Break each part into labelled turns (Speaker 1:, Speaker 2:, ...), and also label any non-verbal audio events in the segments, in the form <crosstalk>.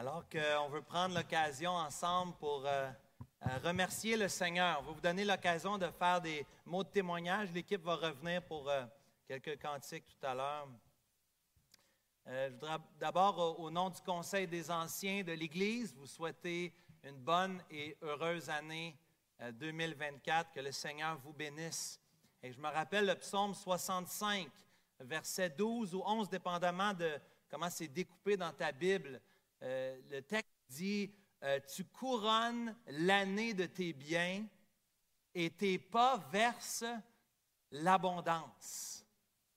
Speaker 1: Alors qu'on veut prendre l'occasion ensemble pour euh, euh, remercier le Seigneur, on va vous donner l'occasion de faire des mots de témoignage. L'équipe va revenir pour euh, quelques cantiques tout à l'heure. je voudrais d'abord, au nom du Conseil des anciens de l'Église, vous souhaiter une bonne et heureuse année 2024. Que le Seigneur vous bénisse. Et je me rappelle le psaume 65, verset 12 ou 11, dépendamment de comment c'est découpé dans ta Bible. Le texte dit, euh, tu couronnes l'année de tes biens et tes pas versent l'abondance.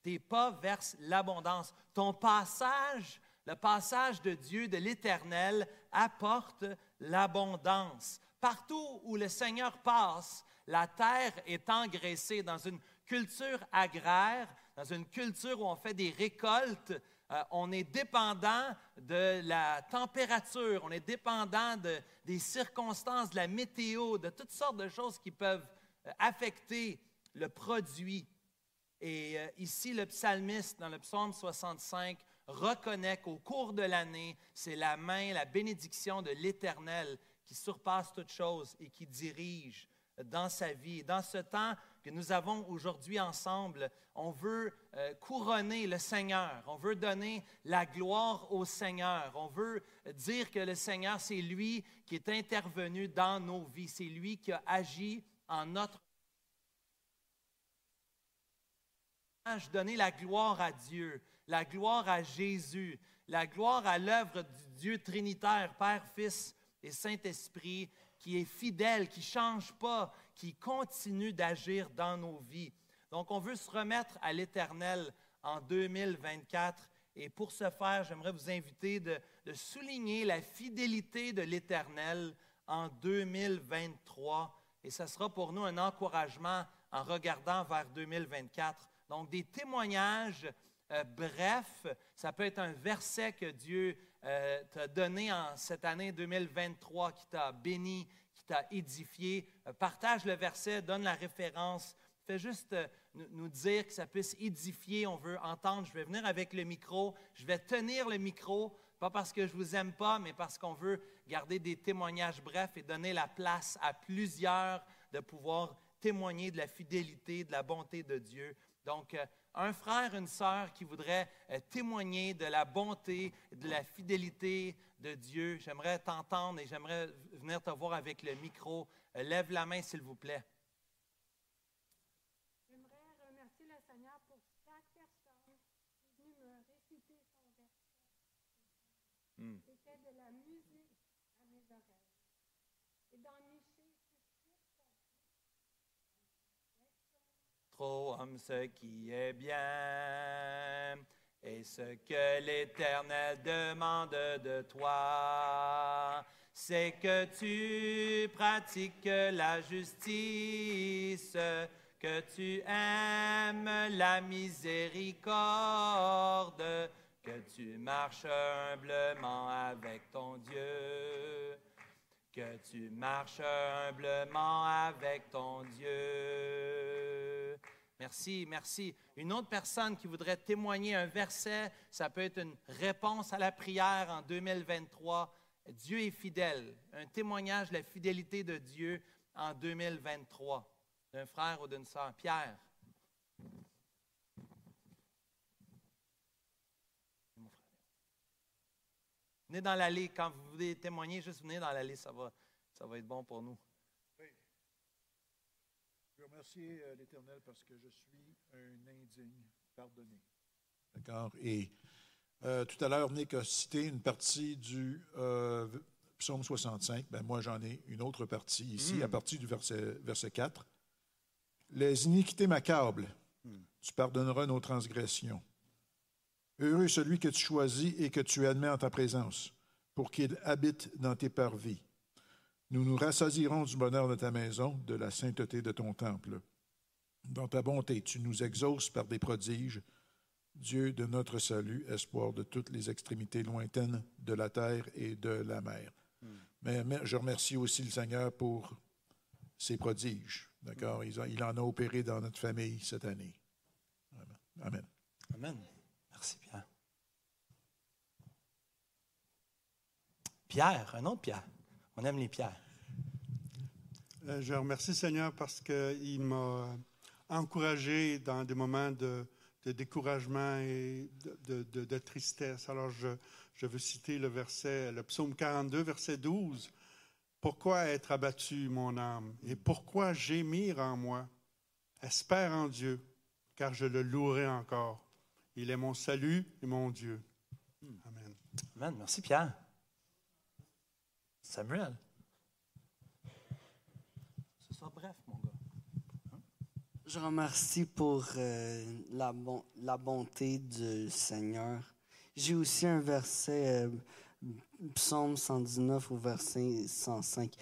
Speaker 1: Tes pas versent l'abondance. Ton passage, le passage de Dieu, de l'Éternel, apporte l'abondance. Partout où le Seigneur passe, la terre est engraissée dans une culture agraire, dans une culture où on fait des récoltes euh, on est dépendant de la température, on est dépendant des circonstances, de la météo, de toutes sortes de choses qui peuvent euh, affecter le produit. Et euh, ici, le psalmiste, dans le psaume 65, reconnaît qu'au cours de l'année, c'est la main, la bénédiction de l'Éternel qui surpasse toute chose et qui dirige dans sa vie. Dans ce temps que nous avons aujourd'hui ensemble, on veut euh, couronner le Seigneur, on veut donner la gloire au Seigneur, on veut dire que le Seigneur, c'est lui qui est intervenu dans nos vies, c'est lui qui a agi en notre donner la gloire à Dieu, la gloire à Jésus, la gloire à l'œuvre du Dieu trinitaire, Père, Fils et Saint-Esprit, qui est fidèle, qui ne change pas, qui continue d'agir dans nos vies. Donc, on veut se remettre à l'Éternel en 2024. Et pour ce faire, j'aimerais vous inviter de, souligner la fidélité de l'Éternel en 2023. Et ce sera pour nous un encouragement en regardant vers 2024. Donc, des témoignages euh, brefs. Ça peut être un verset que Dieu euh, t'a donné en cette année 2023 qui t'a béni, qui t'a édifié. Euh, partage le verset, donne la référence. Fais juste euh, nous dire que ça puisse édifier. On veut entendre. Je vais venir avec le micro. Je vais tenir le micro, pas parce que je vous aime pas, mais parce qu'on veut garder des témoignages brefs et donner la place à plusieurs de pouvoir témoigner de la fidélité, de la bonté de Dieu. Donc, un frère, une sœur qui voudrait euh, témoigner de la bonté, de la fidélité de Dieu, j'aimerais t'entendre et j'aimerais venir te voir avec le micro. Euh, lève la main, s'il vous plaît.
Speaker 2: J'aimerais remercier le Seigneur pour chaque personne qui est venue me réciter son verset. Hmm. C'était de la musique à mes oreilles. Et dans Michée
Speaker 1: trop homme ce qui est bien et ce que l'Éternel demande de toi, c'est que tu pratiques la justice, que tu aimes la miséricorde, que tu marches humblement avec ton Dieu, que tu marches humblement avec ton Dieu. Merci, merci. Une autre personne qui voudrait témoigner un verset, ça peut être une réponse à la prière en 2023. Dieu est fidèle. Un témoignage de la fidélité de Dieu en 2023. D'un frère ou d'une sœur. Pierre. Venez dans l'allée. Quand vous voulez témoigner, juste venez dans l'allée. Ça va, ça va être bon pour nous.
Speaker 3: Je remercie euh, l'Éternel parce que je suis un indigne pardonné. D'accord. Et euh, tout à l'heure, Nick a cité une partie du euh, psaume 65. Ben, moi, j'en ai une autre partie ici, hmm. à partir du verset, verset 4. Les iniquités m'accablent. Hmm. Tu pardonneras nos transgressions. Heureux celui que tu choisis et que tu admets en ta présence, pour qu'il habite dans tes parvis. Nous nous rassasirons du bonheur de ta maison, de la sainteté de ton temple. Dans ta bonté, tu nous exauces par des prodiges, Dieu de notre salut, espoir de toutes les extrémités lointaines de la terre et de la mer. Hmm. Mais, je remercie aussi le Seigneur pour ses prodiges. D'accord? Il, il, en a opéré dans notre famille cette année. Amen.
Speaker 1: Amen. Merci bien. Pierre, un autre Pierre. On aime les pierres.
Speaker 4: Euh, je remercie Seigneur parce qu'il m'a encouragé dans des moments de, découragement et de, tristesse. Alors, je, je, veux citer le verset, le psaume 42, verset 12. Pourquoi être abattu, mon âme, et pourquoi gémir en moi? Espère en Dieu, car je le louerai encore. Il est mon salut et mon Dieu. Amen.
Speaker 1: Amen. Merci, Pierre. Samuel. Ce sera bref, mon gars.
Speaker 5: Je remercie pour euh, la, la, bonté du Seigneur. J'ai aussi un verset, euh, Psaume 119 au verset 105.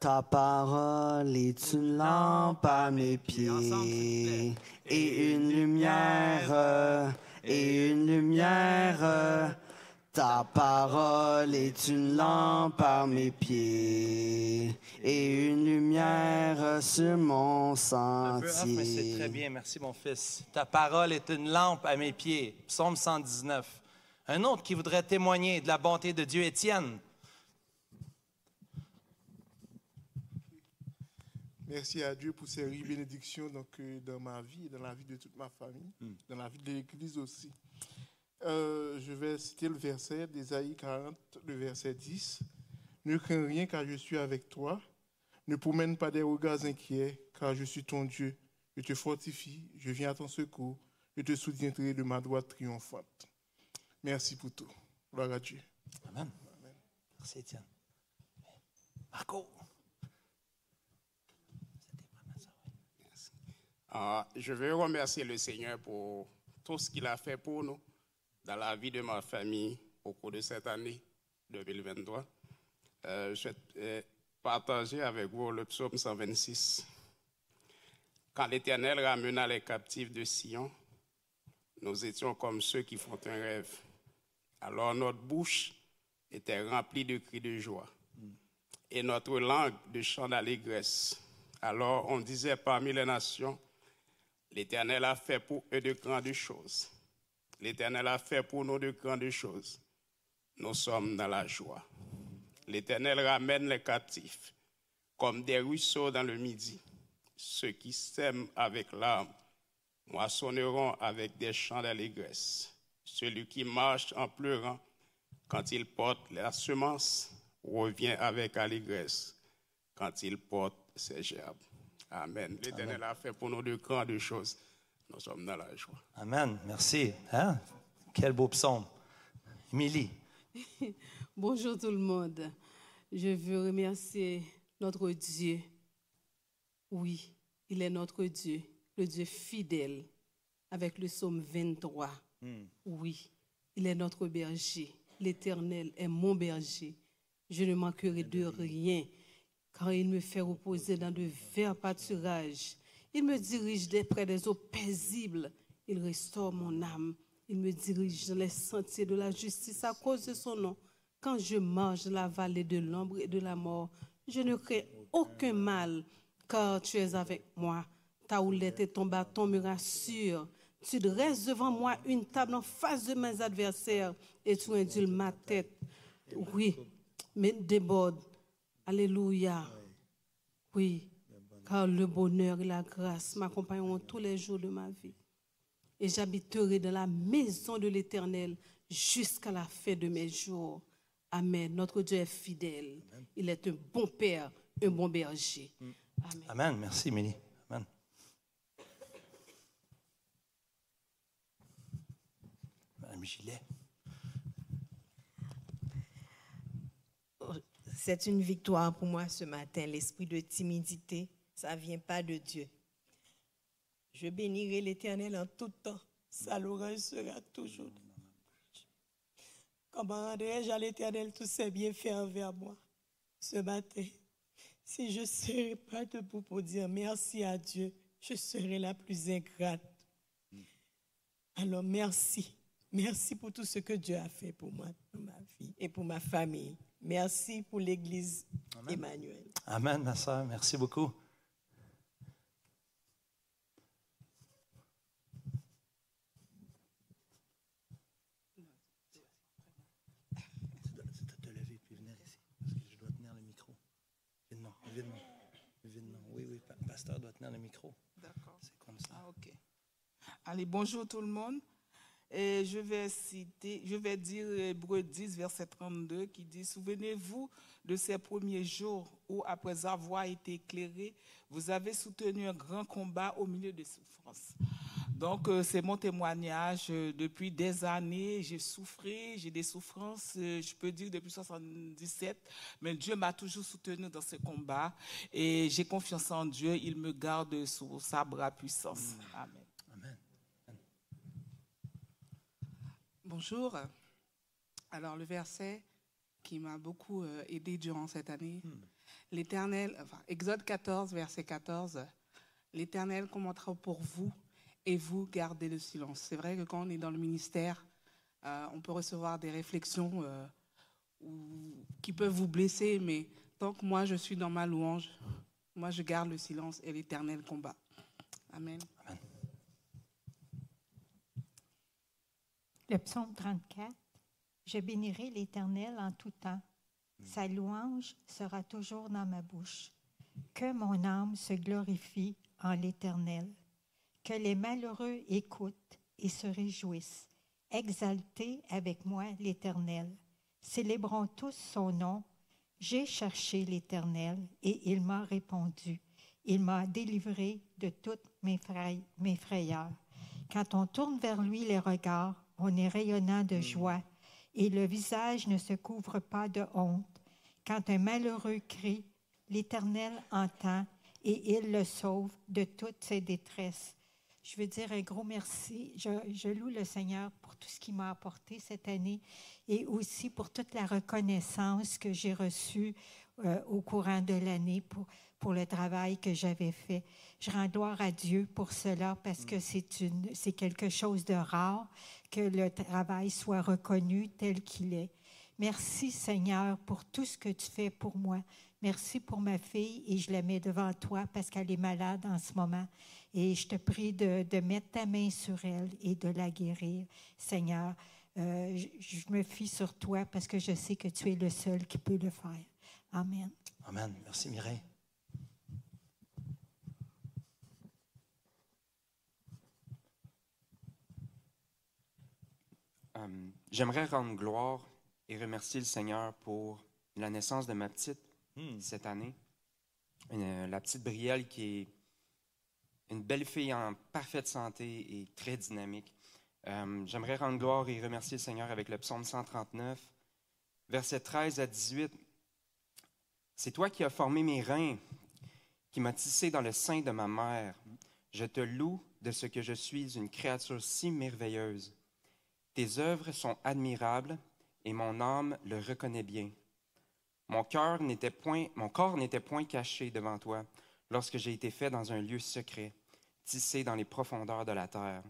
Speaker 5: Ta parole est une lampe à mes pieds et une lumière, et une lumière. Ta parole est une lampe à mes pieds et une lumière sur mon sentier.
Speaker 1: c'est très bien, merci mon fils. Ta parole est une lampe à mes pieds. Psaume 119. Un autre qui voudrait témoigner de la bonté de Dieu, Étienne.
Speaker 6: Merci à Dieu pour ces riches bénédictions donc, euh, dans ma vie et dans la vie de toute ma famille, hmm. dans la vie de l'Église aussi. Euh, je vais citer le verset d'Ésaïe 40, le verset 10. Ne crains rien car je suis avec toi. Ne promène pas des regards inquiets car je suis ton Dieu. Je te fortifie, je viens à ton secours. Je te soutiendrai de ma droite triomphante. Merci pour tout. Gloire à Dieu.
Speaker 1: Amen. Merci Étienne. Marco.
Speaker 7: Ah, je veux remercier le Seigneur pour tout ce qu'il a fait pour nous dans la vie de ma famille au cours de cette année 2023. Euh, je vais partager avec vous le psaume 126. Quand l'Éternel ramena les captifs de Sion, nous étions comme ceux qui font un rêve. Alors notre bouche était remplie de cris de joie et notre langue de chants d'allégresse. Alors on disait parmi les nations, L'Éternel a fait pour eux de grandes choses. L'Éternel a fait pour nous de grandes choses. Nous sommes dans la joie. L'Éternel ramène les captifs comme des ruisseaux dans le midi. Ceux qui sèment avec larmes moissonneront avec des chants d'allégresse. Celui qui marche en pleurant quand il porte la semence revient avec allégresse quand il porte ses gerbes. Amen. L'Éternel a fait pour nous de grandes choses. Nous sommes dans la joie.
Speaker 1: Amen. Merci. Hein? Quel beau psaume. Émilie. <laughs>
Speaker 8: Bonjour tout le monde. Je veux remercier notre Dieu. Oui, il est notre Dieu, le Dieu fidèle, avec le psaume 23. Hmm. Oui, il est notre berger. L'Éternel est mon berger. Je ne manquerai de rien car il me fait reposer dans de verts pâturages. Il me dirige près des eaux paisibles. Il restaure mon âme. Il me dirige dans les sentiers de la justice à cause de son nom. Quand je marche dans la vallée de l'ombre et de la mort, je ne crains aucun mal, car tu es avec moi. Ta houlette et ton bâton me rassurent. Tu dresses devant moi une table en face de mes adversaires et tu induis ma tête. Oui, mais déborde Alléluia. Oui, car le bonheur et la grâce m'accompagneront tous les jours de ma vie. Et j'habiterai dans la maison de l'Éternel jusqu'à la fin de mes jours. Amen. Notre Dieu est fidèle. Il est un bon Père, un bon berger.
Speaker 1: Amen. Amen. Merci, Mélie. Amen. Madame Gilet.
Speaker 9: C'est une victoire pour moi ce matin. L'esprit de timidité, ça ne vient pas de Dieu. Je bénirai l'Éternel en tout temps. Sa louange sera toujours. Comment rendrai-je à l'Éternel tous ses bienfaits envers moi ce matin? Si je ne serais pas debout pour dire merci à Dieu, je serai la plus ingrate. Alors merci. Merci pour tout ce que Dieu a fait pour moi, pour ma vie et pour ma famille. Merci pour l'Église Emmanuel.
Speaker 1: Amen, ma soeur. Merci beaucoup. pasteur doit tenir le micro.
Speaker 10: D'accord. C'est comme ça. Ah, OK. Allez, bonjour tout le monde. Et je vais citer, je vais dire Hébreu 10, verset 32, qui dit Souvenez-vous de ces premiers jours où, après avoir été éclairé, vous avez soutenu un grand combat au milieu de souffrances. Donc, euh, c'est mon témoignage. Euh, depuis des années, j'ai souffert, j'ai des souffrances, euh, je peux dire depuis 77, mais Dieu m'a toujours soutenu dans ce combat et j'ai confiance en Dieu. Il me garde sous sa bras puissance. Amen.
Speaker 11: Bonjour. Alors, le verset qui m'a beaucoup aidé durant cette année, hmm. l'Éternel, enfin, Exode 14, verset 14, l'Éternel commentera pour vous et vous gardez le silence. C'est vrai que quand on est dans le ministère, euh, on peut recevoir des réflexions euh, qui peuvent vous blesser, mais tant que moi je suis dans ma louange, moi je garde le silence et l'éternel combat. Amen.
Speaker 2: Le psaume 34. Je bénirai l'Éternel en tout temps. Sa louange sera toujours dans ma bouche. Que mon âme se glorifie en l'Éternel que les malheureux écoutent et se réjouissent. Exaltez avec moi l'Éternel. Célébrons tous son nom. J'ai cherché l'Éternel et il m'a répondu. Il m'a délivré de toutes mes, frayeurs. Quand on tourne vers lui les regards, on est rayonnant de joie et le visage ne se couvre pas de honte. Quand un malheureux crie, l'Éternel entend et il le sauve de toutes ses détresses. Je veux dire un gros merci. Je, loue le Seigneur pour tout ce qu'il m'a apporté cette année et aussi pour toute la reconnaissance que j'ai reçue euh, au courant de l'année pour, pour le travail que j'avais fait. Je rends gloire à Dieu pour cela parce que c'est, une, c'est quelque chose de rare que le travail soit reconnu tel qu'il est. Merci Seigneur pour tout ce que tu fais pour moi. Merci pour ma fille et je la mets devant toi parce qu'elle est malade en ce moment. Et je te prie de, mettre ta main sur elle et de la guérir, Seigneur. Euh, je, me fie sur toi parce que je sais que tu es le seul qui peut le faire. Amen.
Speaker 1: Amen. Merci Mireille.
Speaker 12: Euh, j'aimerais rendre gloire et remercier le Seigneur pour la naissance de ma petite hmm. cette année. la petite Brielle qui est une belle fille en parfaite santé et très dynamique. Euh, j'aimerais rendre gloire et remercier le Seigneur avec le psaume 139, versets 13 à 18. C'est toi qui as formé mes reins, qui m'as tissé dans le sein de ma mère. Je te loue de ce que je suis une créature si merveilleuse. Tes œuvres sont admirables et mon âme le reconnaît bien. Mon cœur point, mon corps n'était point caché devant toi lorsque j'ai été fait dans un lieu secret, tissé dans les profondeurs de la terre.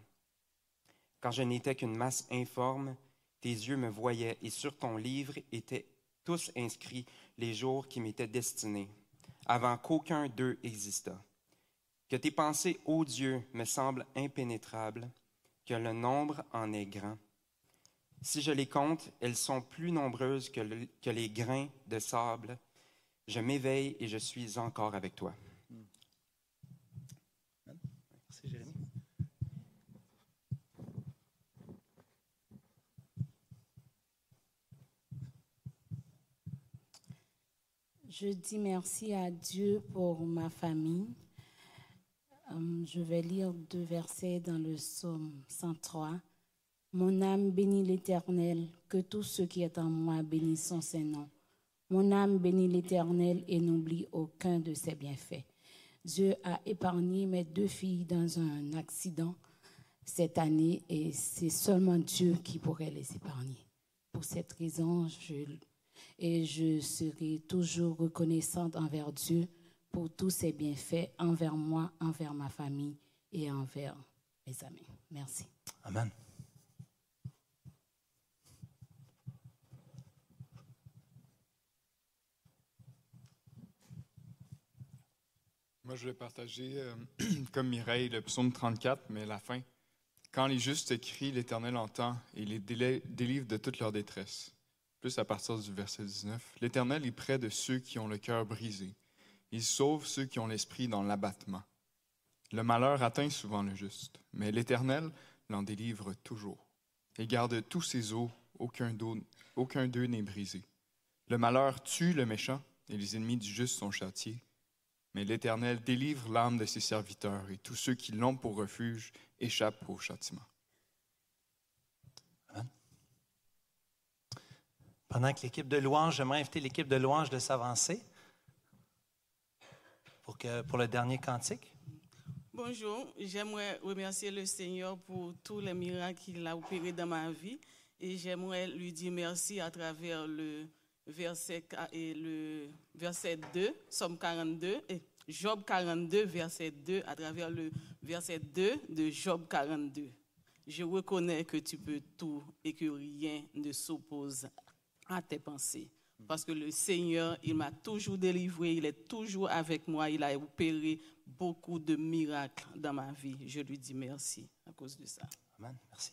Speaker 12: Quand je n'étais qu'une masse informe, tes yeux me voyaient et sur ton livre étaient tous inscrits les jours qui m'étaient destinés, avant qu'aucun d'eux existât. Que tes pensées, ô Dieu, me semblent impénétrables, que le nombre en est grand. Si je les compte, elles sont plus nombreuses que, que les grains de sable. Je m'éveille et je suis encore avec toi.
Speaker 13: Je dis merci à Dieu pour ma famille. Euh, je vais lire deux versets dans le psaume 103. Mon âme bénit l'Éternel, que tout ce qui est en moi bénisse son Saint-Nom. Mon âme bénit l'Éternel et n'oublie aucun de ses bienfaits. Dieu a épargné mes deux filles dans un accident cette année et c'est seulement Dieu qui pourrait les épargner. Pour cette raison, je et je serai toujours reconnaissante envers Dieu pour tous ses bienfaits envers moi, envers ma famille et envers mes amis. Merci.
Speaker 1: Amen.
Speaker 14: Moi, je vais partager, euh, <clears throat> comme Mireille, le psaume 34, mais la fin. Quand les justes crient, l'Éternel entend et les délivre de toute leur détresse plus à partir du verset 19. L'Éternel est près de ceux qui ont le cœur brisé. Il sauve ceux qui ont l'esprit dans l'abattement. Le malheur atteint souvent le juste, mais l'Éternel l'en délivre toujours et garde tous ses os, aucun d'eux n'est brisé. Le malheur tue le méchant et les ennemis du juste sont châtiés. Mais l'Éternel délivre l'âme de ses serviteurs et tous ceux qui l'ont pour refuge échappent au châtiment.
Speaker 1: Pendant que l'équipe de louange, j'aimerais inviter l'équipe de louange de s'avancer pour, pour le dernier cantique.
Speaker 15: Bonjour, j'aimerais remercier le Seigneur pour tous les miracles qu'il a opérés dans ma vie et j'aimerais lui dire merci à travers le verset, et le verset 2, Somme 42, et Job 42, verset 2, à travers le verset 2 de Job 42. Je reconnais que tu peux tout et que rien ne s'oppose à tes pensées. Parce que le Seigneur, il m'a toujours délivré, il est toujours avec moi, il a opéré beaucoup de miracles dans ma vie. Je lui dis merci à cause de ça.
Speaker 1: Amen. Merci.